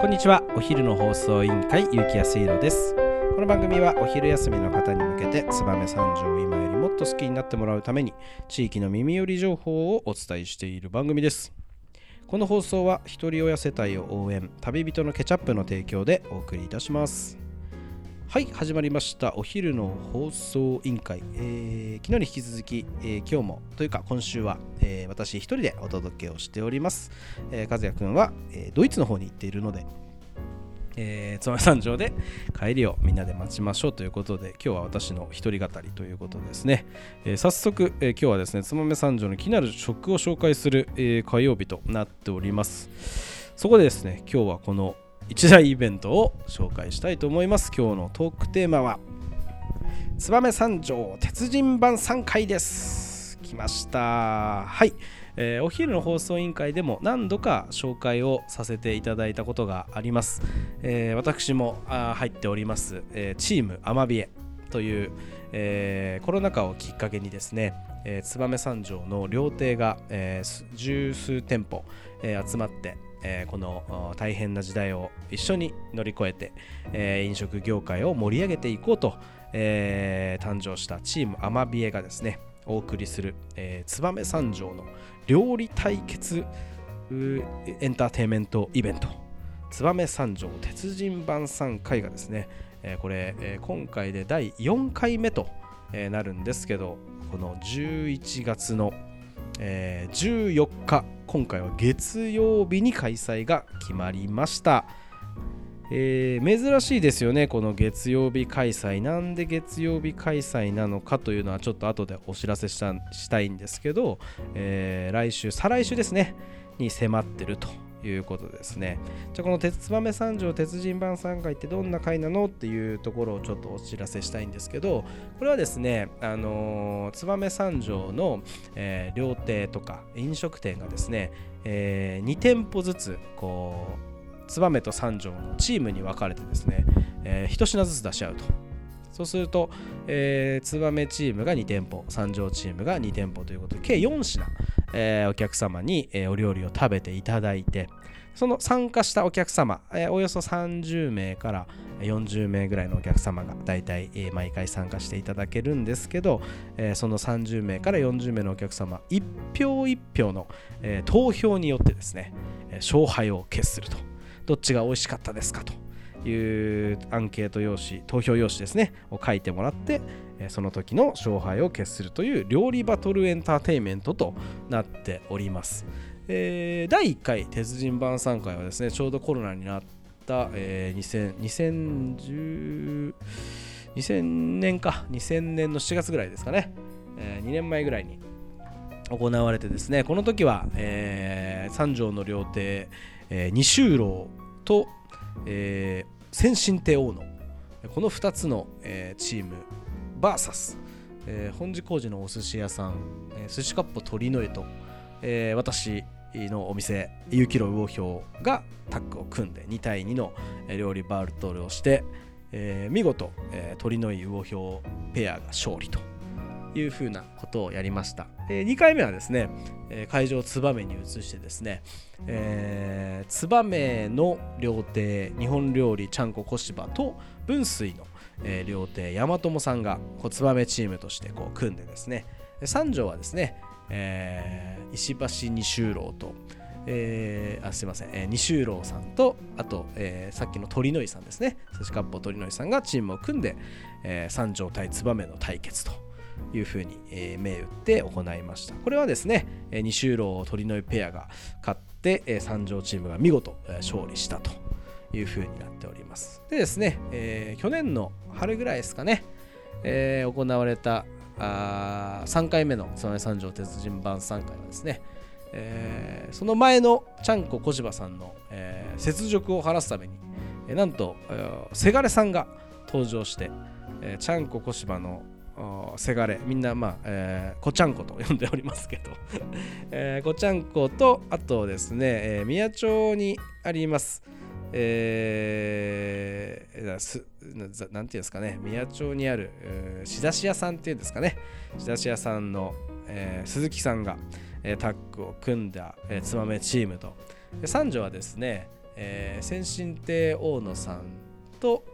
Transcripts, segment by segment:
こんにちは。お昼の放送委員会ゆうきやすいろです。この番組はお昼休みの方に向けて燕三条を今よりもっと好きになってもらうために地域の耳寄り情報をお伝えしている番組です。この放送は一人親世帯を応援旅人のケチャップの提供でお送りいたします。はい始まりました。お昼の放送委員会、えー、昨日に引き続き、えー、今日もというか今週は、えー、私一人でお届けをしております、えー、和也くんは、えー、ドイツの方に行っているのでえー、燕三条で帰りをみんなで待ちましょうということで今日は私の一人語りということですね、えー、早速、えー、今日はですね燕三条の気になる食を紹介する、えー、火曜日となっております。そこでですね今日はこの一大イベントを紹介したいと思います。今日のトークテーマは燕三条鉄人版3回です。来ました。はい。えー、お昼の放送委員会でも何度か紹介をさせていただいたことがあります、えー、私もあ入っております、えー、チームアマビエという、えー、コロナ禍をきっかけにですね、えー、燕三条の料亭が、えー、十数店舗、えー、集まってえー、この大変な時代を一緒に乗り越えて、えー、飲食業界を盛り上げていこうと、えー、誕生したチームアマビエがですねお送りする、えー、燕三条の料理対決エンターテインメントイベント燕三条鉄人晩餐会がですね、えー、これ、えー、今回で第4回目と、なるんですけどこの11月の、えー、14日今回は月曜日に開催が決まりました。えー、珍しいですよね、この月曜日開催。なんで月曜日開催なのかというのはちょっと後でお知らせしたしたいんですけど、えー、来週、再来週ですね、に迫ってるということですね。じゃあこの鉄燕三条鉄人晩餐会ってどんな会なのっていうところをちょっとお知らせしたいんですけど、これはですね、あのー、燕三条の、えー、料亭とか飲食店がですね、えー、2店舗ずつこう燕と三条のチームに分かれてですね、えー、1品ずつ出し合うと。そうすると、えー、燕チームが2店舗、三条チームが2店舗ということで、計4品、えー、お客様に、えー、お料理を食べていただいて、その参加したお客様、えー、およそ30名から40名ぐらいのお客様が大体、えー、毎回参加していただけるんですけど、えー、その30名から40名のお客様、1票1票の、えー、投票によってですね、勝敗を決すると。どっちが美味しかったですかというアンケート用紙投票用紙ですねを書いてもらってその時の勝敗を決するという料理バトルエンターテインメントとなっております、えー、第1回鉄人晩餐会はですねちょうどコロナになった、えー、2000年か。2000年の7月ぐらいですかね、えー、2年前ぐらいに行われてですねこの時は、えー、三条の料亭えー、二州楼と、えー、先進亭大野この2つの、えー、チーム VS、えー、本寺工事のお寿司屋さん、えー、寿司かっぽ鳥の絵と、えー、私のお店有機楼魚氷がタッグを組んで2対2の料理バールトルをして、えー、見事、えー、鳥の井魚氷ペアが勝利というふうなことをやりました。えー、2回目はですね、えー、会場を燕に移してですね、えー、燕の料亭日本料理ちゃんこ小芝と分水の、えー、料亭大和さんがこう燕チームとしてこう組んでですね。三条はですね、えー、石橋二周郎とえー、あすいません、えー、西郎さんとあと、えー、さっきの鳥の井さんですね。寿司かっぽ鳥の井さんがチームを組んで、えー、三条対燕の対決というふうに、えー、銘打って行いました。これはですね、えー、西周郎鳥の井ペアが勝って、えー、三条チームが見事、えー、勝利したと。いうふうになっております。でですね、えー、去年の春ぐらいですかね、えー、行われたあ3回目の燕三条鉄人晩餐会はですね、えー、その前のちゃんこ小柴さんの、えー、雪辱を晴らすために、えー、なんと、えー、せがれさんが登場して、えー、ちゃんこ小柴のせがれみんなまあ、えー、こちゃんこと呼んでおりますけど、えー、こちゃんことあとですね、えー、宮町にありますえー、すなんていうんですかね。宮町にある、えー、仕出し屋さんっていうんですかね。仕出し屋さんの、えー、鈴木さんが、えー、タッグを組んだ、えー、つまめチームと。で三女はですね、えー、先進亭大野さんと、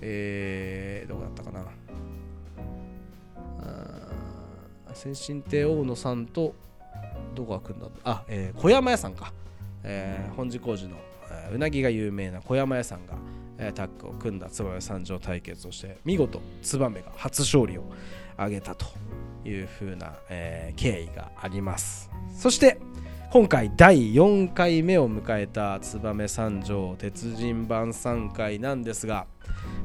えー、どこだったかな。先進亭大野さんとどこが組んだ。あ、えー、小山屋さんか、えー、本寺工事の、うなぎが有名な小山屋さんが、タッグを組んだ燕三条対決をして見事燕が初勝利を挙げたという風な、え、経緯があります。そして今回第4回目を迎えた燕三条鉄人晩餐会なんですが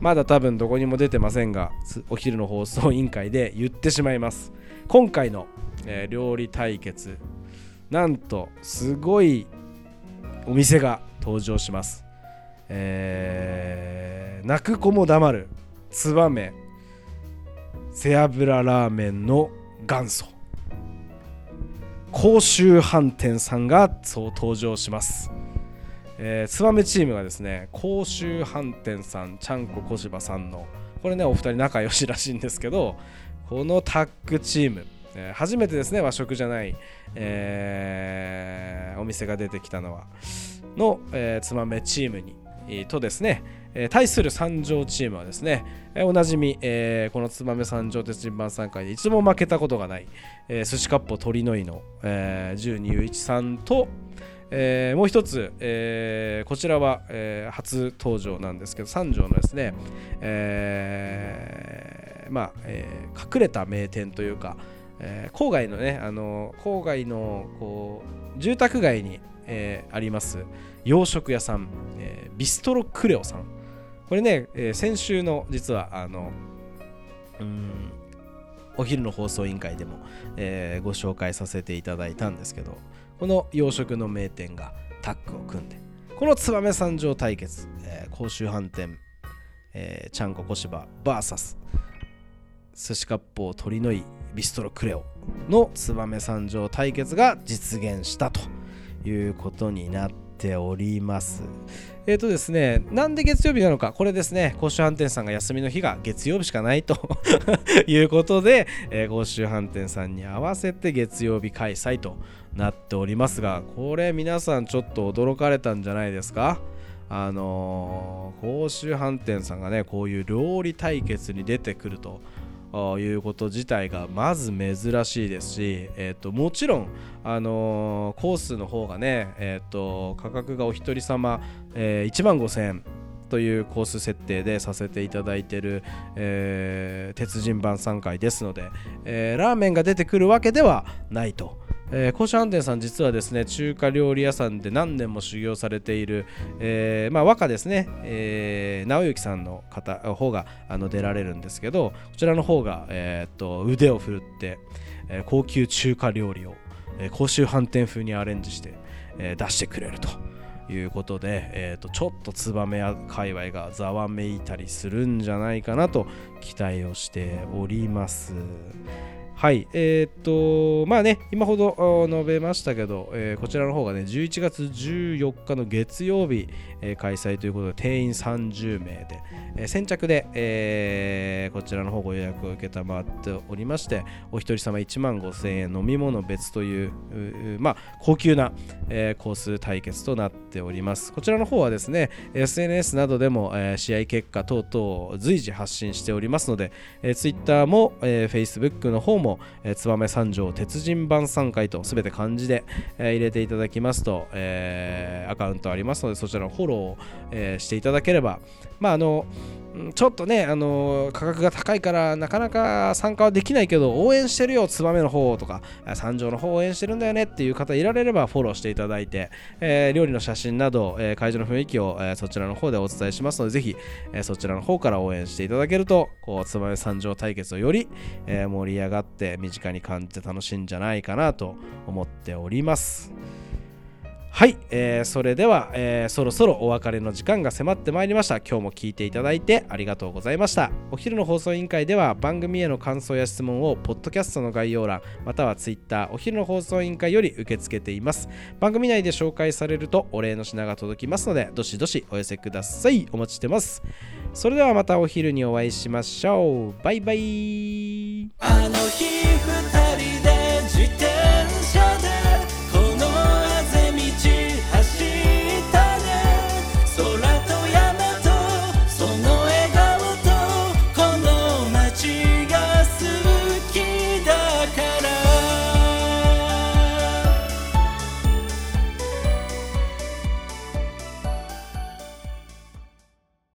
まだ多分どこにも出てませんがお昼の放送委員会で言ってしまいます。今回の、え、料理対決なんとすごいお店が登場します。えー、泣く子も黙る。燕背脂ラーメンの元祖。甲州飯店さんがそう登場します。えー、ツバメチームがですね甲州飯店さんちゃんこ小柴さんのこれねお二人仲良しらしいんですけどこのタッグチーム、えー、初めてですね和食じゃない、えー、お店が出てきたのは。の、えー、つまめチームにとですね、えー、対する三条チームはですね、えー、おなじみ、えー、この燕三条鉄人番3回で一度も負けたことがない、えー、寿司かっぽ鳥の井の、十二雄一さんと、えー、もう一つ、えー、こちらは、えー、初登場なんですけど三条のですね、えー、まあ、えー、隠れた名店というか、えー、郊外のね、あの郊外のこう住宅街に、えー、あります。洋食屋さん、えー、ビストロクレオさん。これね、えー、先週の実はあのうんお昼の放送委員会でも、えー、ご紹介させていただいたんですけどこの洋食の名店がタッグを組んでこの燕三条対決、えー、甲州飯店、えー、ちゃんこ小芝 VS 寿司割烹鳥の井ビストロクレオの燕三条対決が実現したと。いうことになっております。えっ、ー、とですね、なんで月曜日なのか、これですね、甲州飯店さんが休みの日が月曜日しかないと いうことで、えー、甲州飯店さんに合わせて月曜日開催となっておりますが、これ皆さんちょっと驚かれたんじゃないですか？あのー、甲州飯店さんがね、こういう料理対決に出てくると。いうこと自体がまず珍しいですし、えーと、もちろん、あのー、コースの方がね、えーと、価格がお一人様、えー、1万5000円というコース設定でさせていただいている、えー、鉄人版3回ですので、えー、ラーメンが出てくるわけではないと。えー、甲子飯店さん実はですね中華料理屋さんで何年も修行されている、えー、まあ、和歌ですね、えー、直行さんの方方があの出られるんですけどこちらの方が、え、っと腕を振るって、え、高級中華料理を、えー、甲州飯店風にアレンジして、え、出してくれると。いうことで、えーと、ちょっとツバメや界隈がざわめいたりするんじゃないかなと期待をしております。はい、えー、っと、まあね、今ほど述べましたけど、えー、こちらの方がね、11月14日の月曜日、えー、開催ということで、定員30名で、えー、先着で、えー、こちらの方ご予約を受けたまっておりまして、お一人様1万5000円、飲み物別という、うまあ、高級な、えー、コース対決となっております。こちらの方はですね、SNS などでも、えー、試合結果等々随時発信しておりますので、えー、Twitter も、えー、Facebook の方もえー、燕三条鉄人晩餐会と全て漢字で、えー、入れていただきますと、えー、アカウントありますので、そちらのフォローを、え、していただければ、まあ、あの、ちょっとね、あの価格が高いからなかなか参加はできないけど、応援してるよ、ツバメの方とか、三条の方応援してるんだよねっていう方いられればフォローしていただいて、えー、料理の写真など、えー、会場の雰囲気を、え、そちらの方でお伝えしますので、ぜひ、え、そちらの方から応援していただけると、こう、ツバメ三条対決をより、え、盛り上がって身近に感じて楽しいんじゃないかなと思っております。はい、えー、それでは、えー、そろそろお別れの時間が迫ってまいりました。今日も聞いていただいてありがとうございました。お昼の放送委員会では番組への感想や質問をポッドキャストの概要欄またはツイッターお昼の放送委員会より受け付けています。番組内で紹介されるとお礼の品が届きますのでどしどしお寄せください。お待ちしてます。それではまたお昼にお会いしましょう。バイバイ。